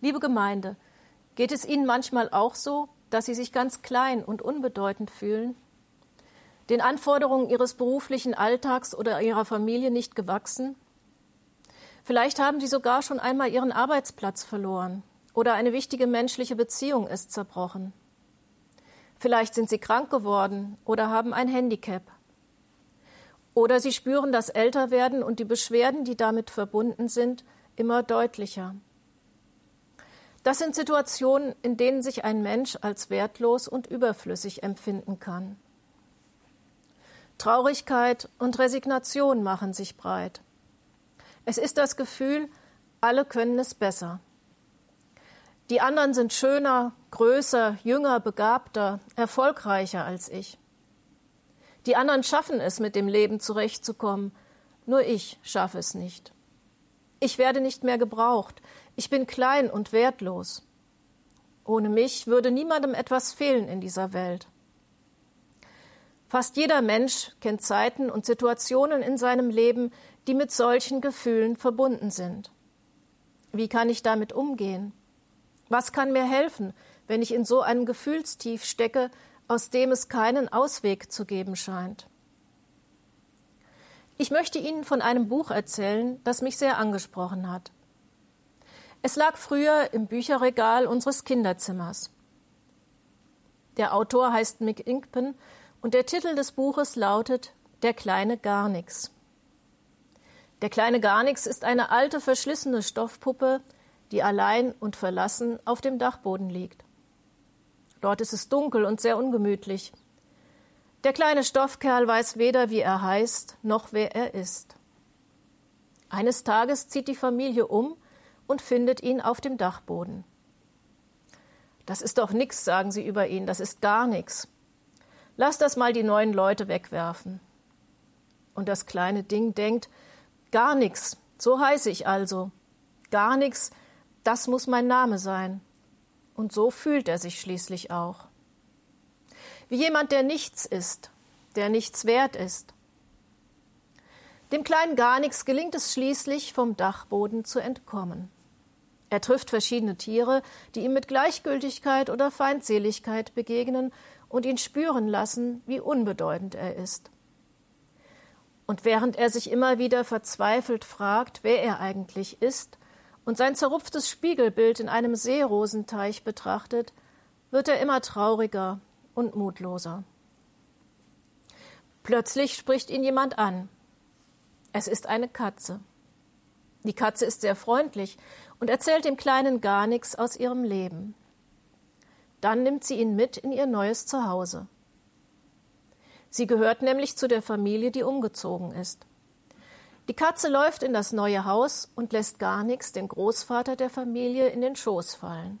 Liebe Gemeinde, geht es Ihnen manchmal auch so, dass Sie sich ganz klein und unbedeutend fühlen? Den Anforderungen Ihres beruflichen Alltags oder Ihrer Familie nicht gewachsen? Vielleicht haben Sie sogar schon einmal Ihren Arbeitsplatz verloren oder eine wichtige menschliche Beziehung ist zerbrochen. Vielleicht sind Sie krank geworden oder haben ein Handicap. Oder Sie spüren das Älterwerden und die Beschwerden, die damit verbunden sind, immer deutlicher. Das sind Situationen, in denen sich ein Mensch als wertlos und überflüssig empfinden kann. Traurigkeit und Resignation machen sich breit. Es ist das Gefühl, alle können es besser. Die anderen sind schöner, größer, jünger, begabter, erfolgreicher als ich. Die anderen schaffen es, mit dem Leben zurechtzukommen, nur ich schaffe es nicht. Ich werde nicht mehr gebraucht, ich bin klein und wertlos. Ohne mich würde niemandem etwas fehlen in dieser Welt. Fast jeder Mensch kennt Zeiten und Situationen in seinem Leben, die mit solchen Gefühlen verbunden sind. Wie kann ich damit umgehen? Was kann mir helfen, wenn ich in so einem Gefühlstief stecke, aus dem es keinen Ausweg zu geben scheint. Ich möchte Ihnen von einem Buch erzählen, das mich sehr angesprochen hat. Es lag früher im Bücherregal unseres Kinderzimmers. Der Autor heißt Mick Inkpen und der Titel des Buches lautet Der kleine Garnix. Der kleine Garnix ist eine alte, verschlissene Stoffpuppe, die allein und verlassen auf dem Dachboden liegt. Dort ist es dunkel und sehr ungemütlich. Der kleine Stoffkerl weiß weder, wie er heißt, noch wer er ist. Eines Tages zieht die Familie um und findet ihn auf dem Dachboden. Das ist doch nix, sagen sie über ihn, das ist gar nix. Lass das mal die neuen Leute wegwerfen. Und das kleine Ding denkt, gar nix, so heiße ich also. Gar nix, das muss mein Name sein. Und so fühlt er sich schließlich auch. Wie jemand, der nichts ist, der nichts wert ist. Dem kleinen Garnix gelingt es schließlich, vom Dachboden zu entkommen. Er trifft verschiedene Tiere, die ihm mit Gleichgültigkeit oder Feindseligkeit begegnen und ihn spüren lassen, wie unbedeutend er ist. Und während er sich immer wieder verzweifelt fragt, wer er eigentlich ist, und sein zerrupftes Spiegelbild in einem Seerosenteich betrachtet, wird er immer trauriger und mutloser. Plötzlich spricht ihn jemand an. Es ist eine Katze. Die Katze ist sehr freundlich und erzählt dem Kleinen gar nichts aus ihrem Leben. Dann nimmt sie ihn mit in ihr neues Zuhause. Sie gehört nämlich zu der Familie, die umgezogen ist. Die Katze läuft in das neue Haus und lässt gar nichts den Großvater der Familie in den Schoß fallen.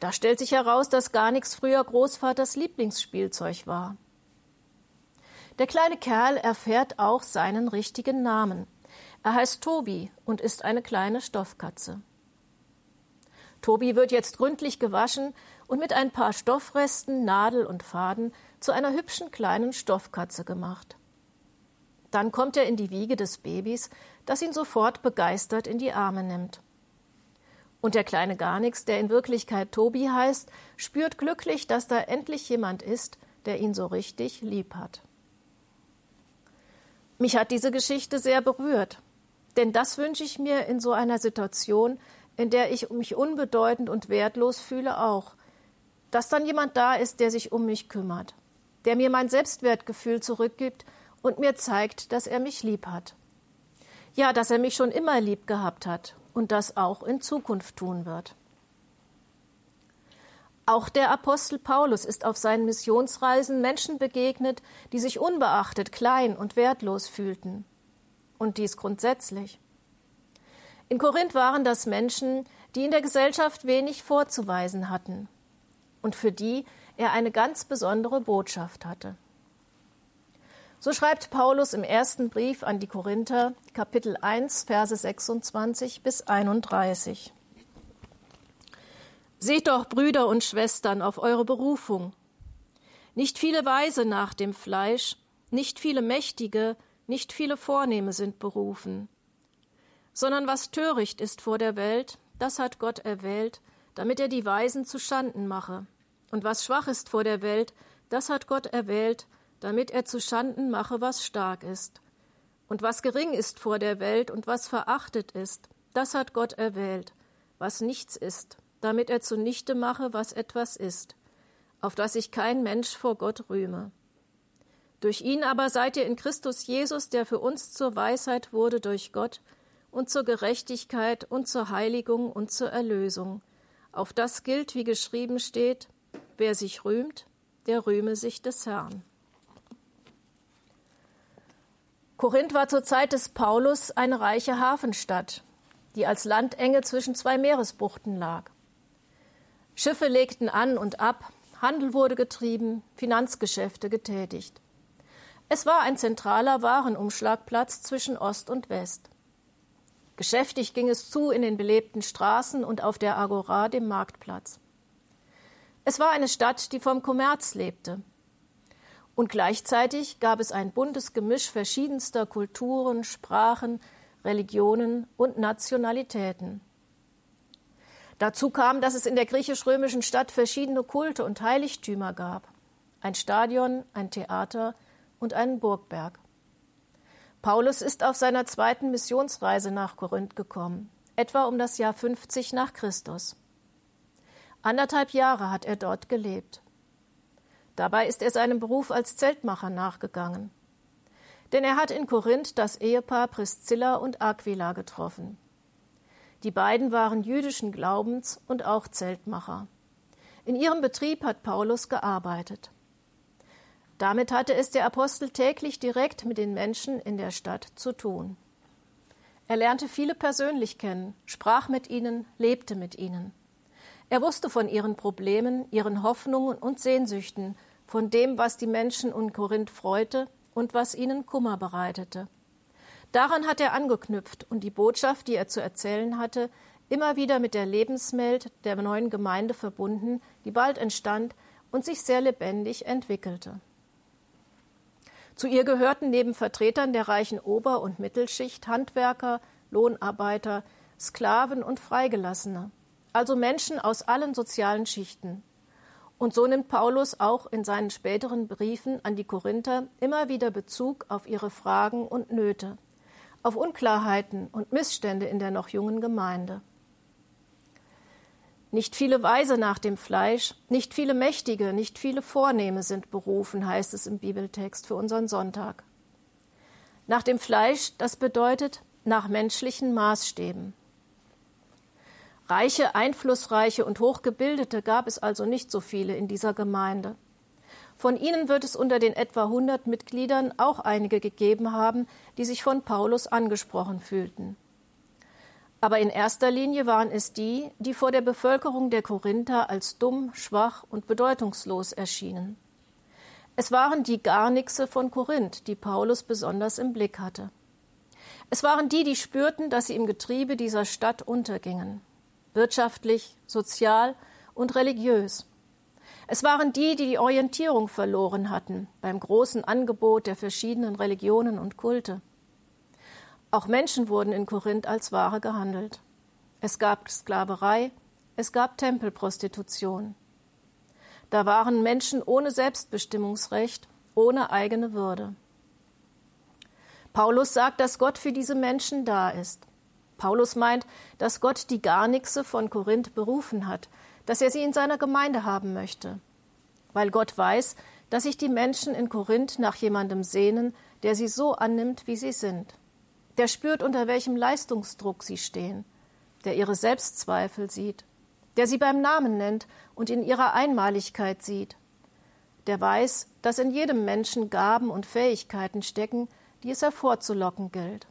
Da stellt sich heraus, dass gar nichts früher Großvaters Lieblingsspielzeug war. Der kleine Kerl erfährt auch seinen richtigen Namen. Er heißt Tobi und ist eine kleine Stoffkatze. Tobi wird jetzt gründlich gewaschen und mit ein paar Stoffresten, Nadel und Faden zu einer hübschen kleinen Stoffkatze gemacht. Dann kommt er in die Wiege des Babys, das ihn sofort begeistert in die Arme nimmt. Und der kleine Garnix, der in Wirklichkeit Tobi heißt, spürt glücklich, dass da endlich jemand ist, der ihn so richtig lieb hat. Mich hat diese Geschichte sehr berührt, denn das wünsche ich mir in so einer Situation, in der ich mich unbedeutend und wertlos fühle, auch, dass dann jemand da ist, der sich um mich kümmert, der mir mein Selbstwertgefühl zurückgibt und mir zeigt, dass er mich lieb hat. Ja, dass er mich schon immer lieb gehabt hat und das auch in Zukunft tun wird. Auch der Apostel Paulus ist auf seinen Missionsreisen Menschen begegnet, die sich unbeachtet klein und wertlos fühlten. Und dies grundsätzlich. In Korinth waren das Menschen, die in der Gesellschaft wenig vorzuweisen hatten und für die er eine ganz besondere Botschaft hatte. So schreibt Paulus im ersten Brief an die Korinther, Kapitel 1, Verse 26 bis 31. Seht doch, Brüder und Schwestern, auf eure Berufung. Nicht viele Weise nach dem Fleisch, nicht viele Mächtige, nicht viele Vornehme sind berufen, sondern was töricht ist vor der Welt, das hat Gott erwählt, damit er die Weisen zu Schanden mache. Und was schwach ist vor der Welt, das hat Gott erwählt, damit er zu Schanden mache, was stark ist. Und was gering ist vor der Welt und was verachtet ist, das hat Gott erwählt, was nichts ist, damit er zunichte mache, was etwas ist, auf das sich kein Mensch vor Gott rühme. Durch ihn aber seid ihr in Christus Jesus, der für uns zur Weisheit wurde durch Gott und zur Gerechtigkeit und zur Heiligung und zur Erlösung. Auf das gilt, wie geschrieben steht, wer sich rühmt, der rühme sich des Herrn. Korinth war zur Zeit des Paulus eine reiche Hafenstadt, die als Landenge zwischen zwei Meeresbuchten lag. Schiffe legten an und ab, Handel wurde getrieben, Finanzgeschäfte getätigt. Es war ein zentraler Warenumschlagplatz zwischen Ost und West. Geschäftig ging es zu in den belebten Straßen und auf der Agora, dem Marktplatz. Es war eine Stadt, die vom Kommerz lebte. Und gleichzeitig gab es ein buntes Gemisch verschiedenster Kulturen, Sprachen, Religionen und Nationalitäten. Dazu kam, dass es in der griechisch-römischen Stadt verschiedene Kulte und Heiligtümer gab. Ein Stadion, ein Theater und einen Burgberg. Paulus ist auf seiner zweiten Missionsreise nach Korinth gekommen, etwa um das Jahr 50 nach Christus. Anderthalb Jahre hat er dort gelebt. Dabei ist er seinem Beruf als Zeltmacher nachgegangen. Denn er hat in Korinth das Ehepaar Priscilla und Aquila getroffen. Die beiden waren jüdischen Glaubens und auch Zeltmacher. In ihrem Betrieb hat Paulus gearbeitet. Damit hatte es der Apostel täglich direkt mit den Menschen in der Stadt zu tun. Er lernte viele persönlich kennen, sprach mit ihnen, lebte mit ihnen. Er wusste von ihren Problemen, ihren Hoffnungen und Sehnsüchten, von dem, was die Menschen in Korinth freute und was ihnen Kummer bereitete. Daran hat er angeknüpft und die Botschaft, die er zu erzählen hatte, immer wieder mit der Lebenswelt der neuen Gemeinde verbunden, die bald entstand und sich sehr lebendig entwickelte. Zu ihr gehörten neben Vertretern der reichen Ober- und Mittelschicht Handwerker, Lohnarbeiter, Sklaven und Freigelassene, also Menschen aus allen sozialen Schichten. Und so nimmt Paulus auch in seinen späteren Briefen an die Korinther immer wieder Bezug auf ihre Fragen und Nöte, auf Unklarheiten und Missstände in der noch jungen Gemeinde. Nicht viele Weise nach dem Fleisch, nicht viele Mächtige, nicht viele Vornehme sind berufen, heißt es im Bibeltext für unseren Sonntag. Nach dem Fleisch, das bedeutet nach menschlichen Maßstäben. Reiche, einflussreiche und hochgebildete gab es also nicht so viele in dieser Gemeinde. Von ihnen wird es unter den etwa 100 Mitgliedern auch einige gegeben haben, die sich von Paulus angesprochen fühlten. Aber in erster Linie waren es die, die vor der Bevölkerung der Korinther als dumm, schwach und bedeutungslos erschienen. Es waren die Garnixe von Korinth, die Paulus besonders im Blick hatte. Es waren die, die spürten, dass sie im Getriebe dieser Stadt untergingen wirtschaftlich, sozial und religiös. Es waren die, die die Orientierung verloren hatten beim großen Angebot der verschiedenen Religionen und Kulte. Auch Menschen wurden in Korinth als Ware gehandelt. Es gab Sklaverei, es gab Tempelprostitution. Da waren Menschen ohne Selbstbestimmungsrecht, ohne eigene Würde. Paulus sagt, dass Gott für diese Menschen da ist. Paulus meint, dass Gott die Garnixe von Korinth berufen hat, dass er sie in seiner Gemeinde haben möchte. Weil Gott weiß, dass sich die Menschen in Korinth nach jemandem sehnen, der sie so annimmt, wie sie sind. Der spürt, unter welchem Leistungsdruck sie stehen, der ihre Selbstzweifel sieht, der sie beim Namen nennt und in ihrer Einmaligkeit sieht, der weiß, dass in jedem Menschen Gaben und Fähigkeiten stecken, die es hervorzulocken gilt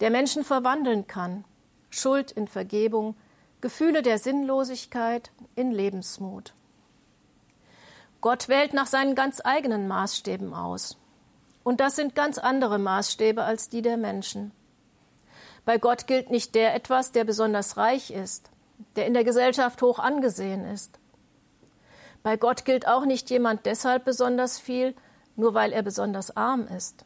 der Menschen verwandeln kann. Schuld in Vergebung, Gefühle der Sinnlosigkeit in Lebensmut. Gott wählt nach seinen ganz eigenen Maßstäben aus. Und das sind ganz andere Maßstäbe als die der Menschen. Bei Gott gilt nicht der etwas, der besonders reich ist, der in der Gesellschaft hoch angesehen ist. Bei Gott gilt auch nicht jemand deshalb besonders viel, nur weil er besonders arm ist.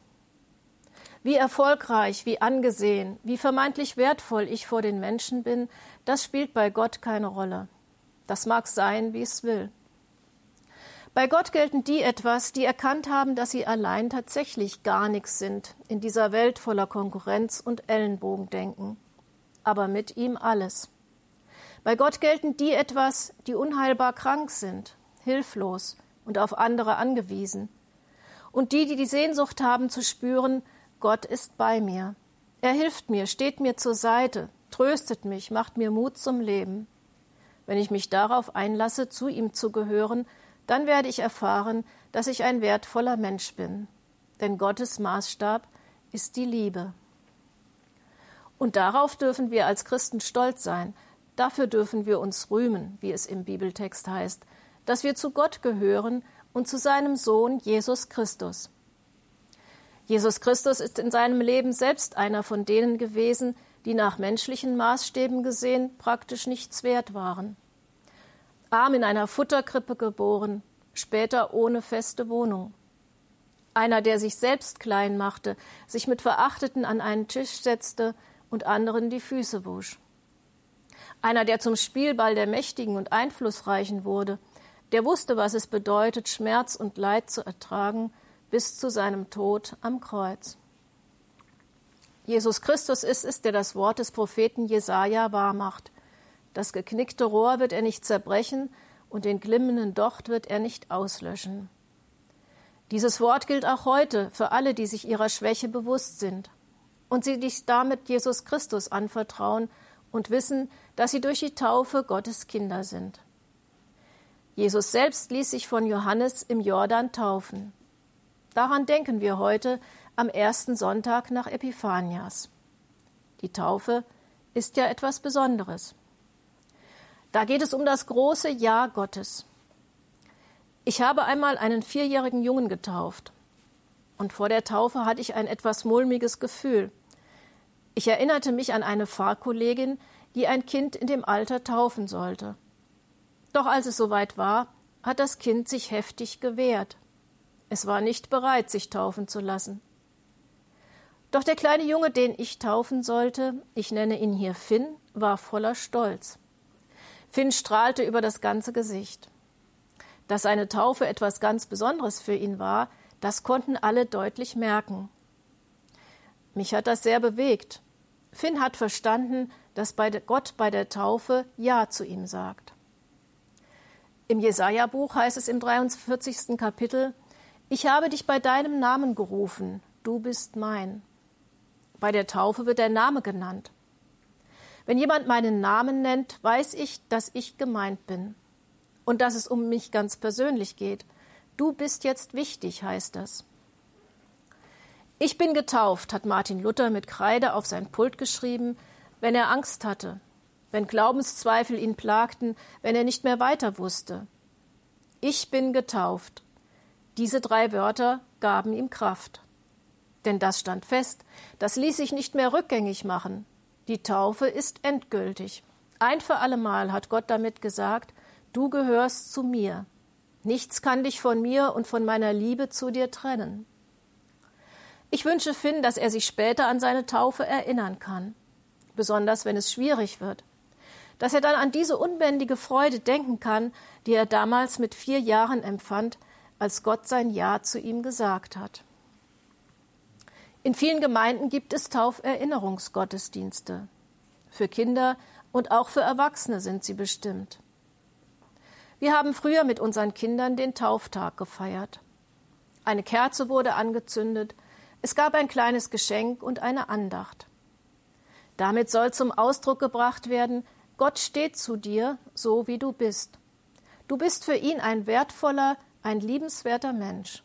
Wie erfolgreich, wie angesehen, wie vermeintlich wertvoll ich vor den Menschen bin, das spielt bei Gott keine Rolle. Das mag sein, wie es will. Bei Gott gelten die etwas, die erkannt haben, dass sie allein tatsächlich gar nichts sind in dieser Welt voller Konkurrenz und Ellenbogendenken, aber mit ihm alles. Bei Gott gelten die etwas, die unheilbar krank sind, hilflos und auf andere angewiesen, und die, die die Sehnsucht haben zu spüren, Gott ist bei mir. Er hilft mir, steht mir zur Seite, tröstet mich, macht mir Mut zum Leben. Wenn ich mich darauf einlasse, zu ihm zu gehören, dann werde ich erfahren, dass ich ein wertvoller Mensch bin. Denn Gottes Maßstab ist die Liebe. Und darauf dürfen wir als Christen stolz sein. Dafür dürfen wir uns rühmen, wie es im Bibeltext heißt, dass wir zu Gott gehören und zu seinem Sohn Jesus Christus. Jesus Christus ist in seinem Leben selbst einer von denen gewesen, die nach menschlichen Maßstäben gesehen praktisch nichts wert waren. Arm in einer Futterkrippe geboren, später ohne feste Wohnung. Einer, der sich selbst klein machte, sich mit Verachteten an einen Tisch setzte und anderen die Füße wusch. Einer, der zum Spielball der Mächtigen und Einflussreichen wurde, der wusste, was es bedeutet, Schmerz und Leid zu ertragen bis zu seinem Tod am Kreuz. Jesus Christus ist es, der das Wort des Propheten Jesaja wahrmacht. Das geknickte Rohr wird er nicht zerbrechen und den glimmenden Docht wird er nicht auslöschen. Dieses Wort gilt auch heute für alle, die sich ihrer Schwäche bewusst sind und sie sich damit Jesus Christus anvertrauen und wissen, dass sie durch die Taufe Gottes Kinder sind. Jesus selbst ließ sich von Johannes im Jordan taufen. Daran denken wir heute am ersten Sonntag nach Epiphanias. Die Taufe ist ja etwas Besonderes. Da geht es um das große Ja Gottes. Ich habe einmal einen vierjährigen Jungen getauft. Und vor der Taufe hatte ich ein etwas mulmiges Gefühl. Ich erinnerte mich an eine Fahrkollegin, die ein Kind in dem Alter taufen sollte. Doch als es soweit war, hat das Kind sich heftig gewehrt. Es war nicht bereit, sich taufen zu lassen. Doch der kleine Junge, den ich taufen sollte, ich nenne ihn hier Finn, war voller Stolz. Finn strahlte über das ganze Gesicht. Dass seine Taufe etwas ganz Besonderes für ihn war, das konnten alle deutlich merken. Mich hat das sehr bewegt. Finn hat verstanden, dass Gott bei der Taufe Ja zu ihm sagt. Im Jesaja-Buch heißt es im 43. Kapitel: Ich habe dich bei deinem Namen gerufen, du bist mein. Bei der Taufe wird der Name genannt. Wenn jemand meinen Namen nennt, weiß ich, dass ich gemeint bin und dass es um mich ganz persönlich geht. Du bist jetzt wichtig, heißt das. Ich bin getauft, hat Martin Luther mit Kreide auf sein Pult geschrieben, wenn er Angst hatte, wenn Glaubenszweifel ihn plagten, wenn er nicht mehr weiter wusste. Ich bin getauft. Diese drei Wörter gaben ihm Kraft. Denn das stand fest, das ließ sich nicht mehr rückgängig machen. Die Taufe ist endgültig. Ein für allemal hat Gott damit gesagt, du gehörst zu mir. Nichts kann dich von mir und von meiner Liebe zu dir trennen. Ich wünsche Finn, dass er sich später an seine Taufe erinnern kann, besonders wenn es schwierig wird, dass er dann an diese unbändige Freude denken kann, die er damals mit vier Jahren empfand, als Gott sein Ja zu ihm gesagt hat. In vielen Gemeinden gibt es Tauferinnerungsgottesdienste. Für Kinder und auch für Erwachsene sind sie bestimmt. Wir haben früher mit unseren Kindern den Tauftag gefeiert. Eine Kerze wurde angezündet, es gab ein kleines Geschenk und eine Andacht. Damit soll zum Ausdruck gebracht werden, Gott steht zu dir, so wie du bist. Du bist für ihn ein wertvoller, ein liebenswerter Mensch.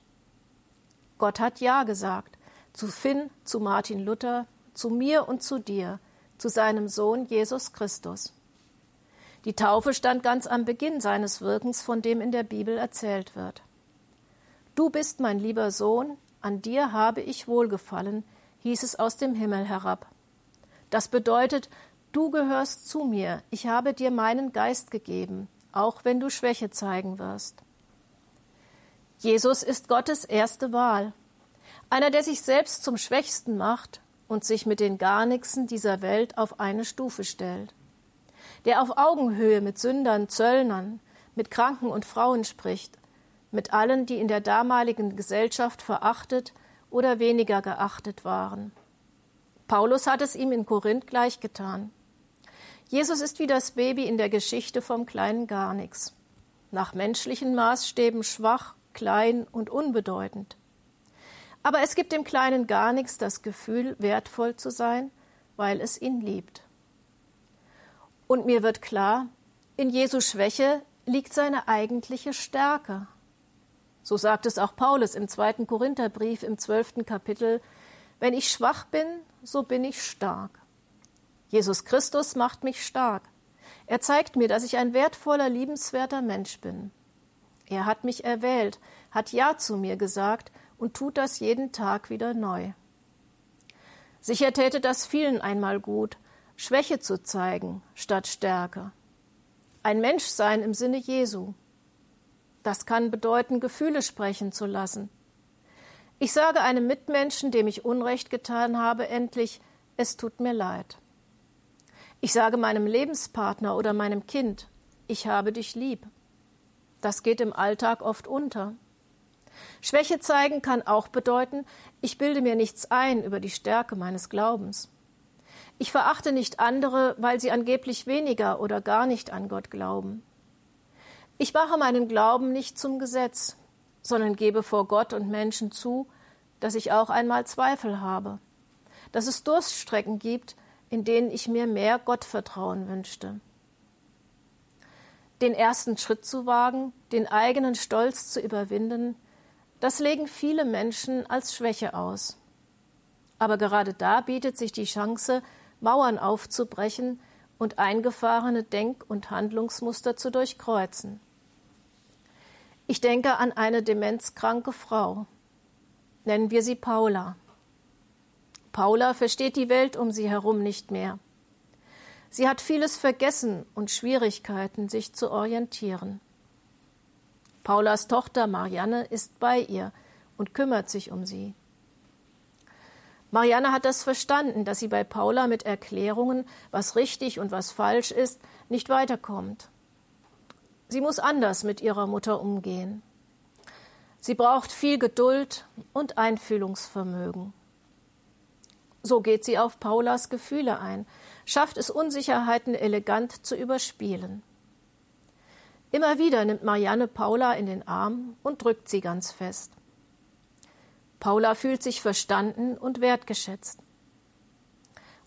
Gott hat Ja gesagt zu Finn, zu Martin Luther, zu mir und zu dir, zu seinem Sohn Jesus Christus. Die Taufe stand ganz am Beginn seines Wirkens, von dem in der Bibel erzählt wird. Du bist mein lieber Sohn, an dir habe ich wohlgefallen, hieß es aus dem Himmel herab. Das bedeutet, du gehörst zu mir, ich habe dir meinen Geist gegeben, auch wenn du Schwäche zeigen wirst. Jesus ist Gottes erste Wahl. Einer, der sich selbst zum Schwächsten macht und sich mit den Garnixen dieser Welt auf eine Stufe stellt. Der auf Augenhöhe mit Sündern, Zöllnern, mit Kranken und Frauen spricht, mit allen, die in der damaligen Gesellschaft verachtet oder weniger geachtet waren. Paulus hat es ihm in Korinth gleichgetan. Jesus ist wie das Baby in der Geschichte vom kleinen Garnix. Nach menschlichen Maßstäben schwach, klein und unbedeutend. Aber es gibt dem kleinen Garnix das Gefühl, wertvoll zu sein, weil es ihn liebt. Und mir wird klar, in Jesu Schwäche liegt seine eigentliche Stärke. So sagt es auch Paulus im zweiten Korintherbrief im zwölften Kapitel, wenn ich schwach bin, so bin ich stark. Jesus Christus macht mich stark. Er zeigt mir, dass ich ein wertvoller, liebenswerter Mensch bin. Er hat mich erwählt, hat Ja zu mir gesagt und tut das jeden Tag wieder neu. Sicher täte das vielen einmal gut, Schwäche zu zeigen statt Stärke. Ein Menschsein im Sinne Jesu. Das kann bedeuten, Gefühle sprechen zu lassen. Ich sage einem Mitmenschen, dem ich Unrecht getan habe, endlich, es tut mir leid. Ich sage meinem Lebenspartner oder meinem Kind, ich habe dich lieb. Das geht im Alltag oft unter. Schwäche zeigen kann auch bedeuten, ich bilde mir nichts ein über die Stärke meines Glaubens. Ich verachte nicht andere, weil sie angeblich weniger oder gar nicht an Gott glauben. Ich mache meinen Glauben nicht zum Gesetz, sondern gebe vor Gott und Menschen zu, dass ich auch einmal Zweifel habe, dass es Durststrecken gibt, in denen ich mir mehr Gottvertrauen wünschte. Den ersten Schritt zu wagen, den eigenen Stolz zu überwinden, das legen viele Menschen als Schwäche aus. Aber gerade da bietet sich die Chance, Mauern aufzubrechen und eingefahrene Denk- und Handlungsmuster zu durchkreuzen. Ich denke an eine demenzkranke Frau. Nennen wir sie Paula. Paula versteht die Welt um sie herum nicht mehr. Sie hat vieles vergessen und Schwierigkeiten, sich zu orientieren. Paulas Tochter Marianne ist bei ihr und kümmert sich um sie. Marianne hat das verstanden, dass sie bei Paula mit Erklärungen, was richtig und was falsch ist, nicht weiterkommt. Sie muss anders mit ihrer Mutter umgehen. Sie braucht viel Geduld und Einfühlungsvermögen. So geht sie auf Paulas Gefühle ein, schafft es Unsicherheiten elegant zu überspielen. Immer wieder nimmt Marianne Paula in den Arm und drückt sie ganz fest. Paula fühlt sich verstanden und wertgeschätzt.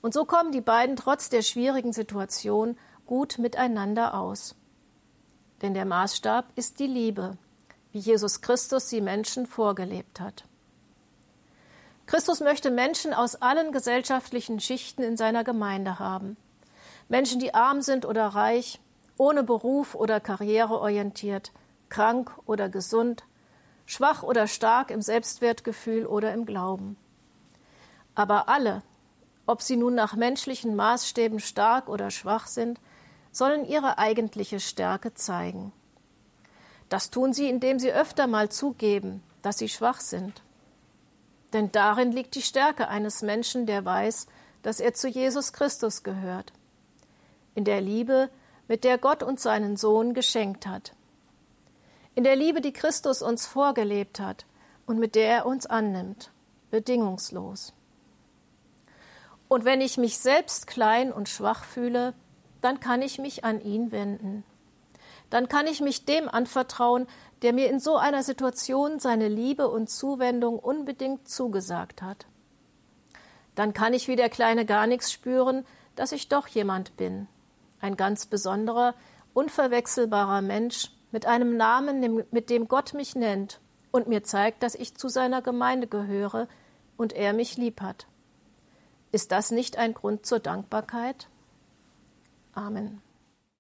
Und so kommen die beiden trotz der schwierigen Situation gut miteinander aus. Denn der Maßstab ist die Liebe, wie Jesus Christus sie Menschen vorgelebt hat. Christus möchte Menschen aus allen gesellschaftlichen Schichten in seiner Gemeinde haben. Menschen, die arm sind oder reich, ohne Beruf oder Karriere orientiert, krank oder gesund, schwach oder stark im Selbstwertgefühl oder im Glauben. Aber alle, ob sie nun nach menschlichen Maßstäben stark oder schwach sind, sollen ihre eigentliche Stärke zeigen. Das tun sie, indem sie öfter mal zugeben, dass sie schwach sind. Denn darin liegt die Stärke eines Menschen, der weiß, dass er zu Jesus Christus gehört. In der Liebe, mit der Gott uns seinen Sohn geschenkt hat. In der Liebe, die Christus uns vorgelebt hat und mit der er uns annimmt, bedingungslos. Und wenn ich mich selbst klein und schwach fühle, dann kann ich mich an ihn wenden. Dann kann ich mich dem anvertrauen, der mir in so einer Situation seine Liebe und Zuwendung unbedingt zugesagt hat. Dann kann ich wie der kleine Garnix spüren, dass ich doch jemand bin, ein ganz besonderer, unverwechselbarer Mensch mit einem Namen, mit dem Gott mich nennt und mir zeigt, dass ich zu seiner Gemeinde gehöre und er mich lieb hat. Ist das nicht ein Grund zur Dankbarkeit? Amen.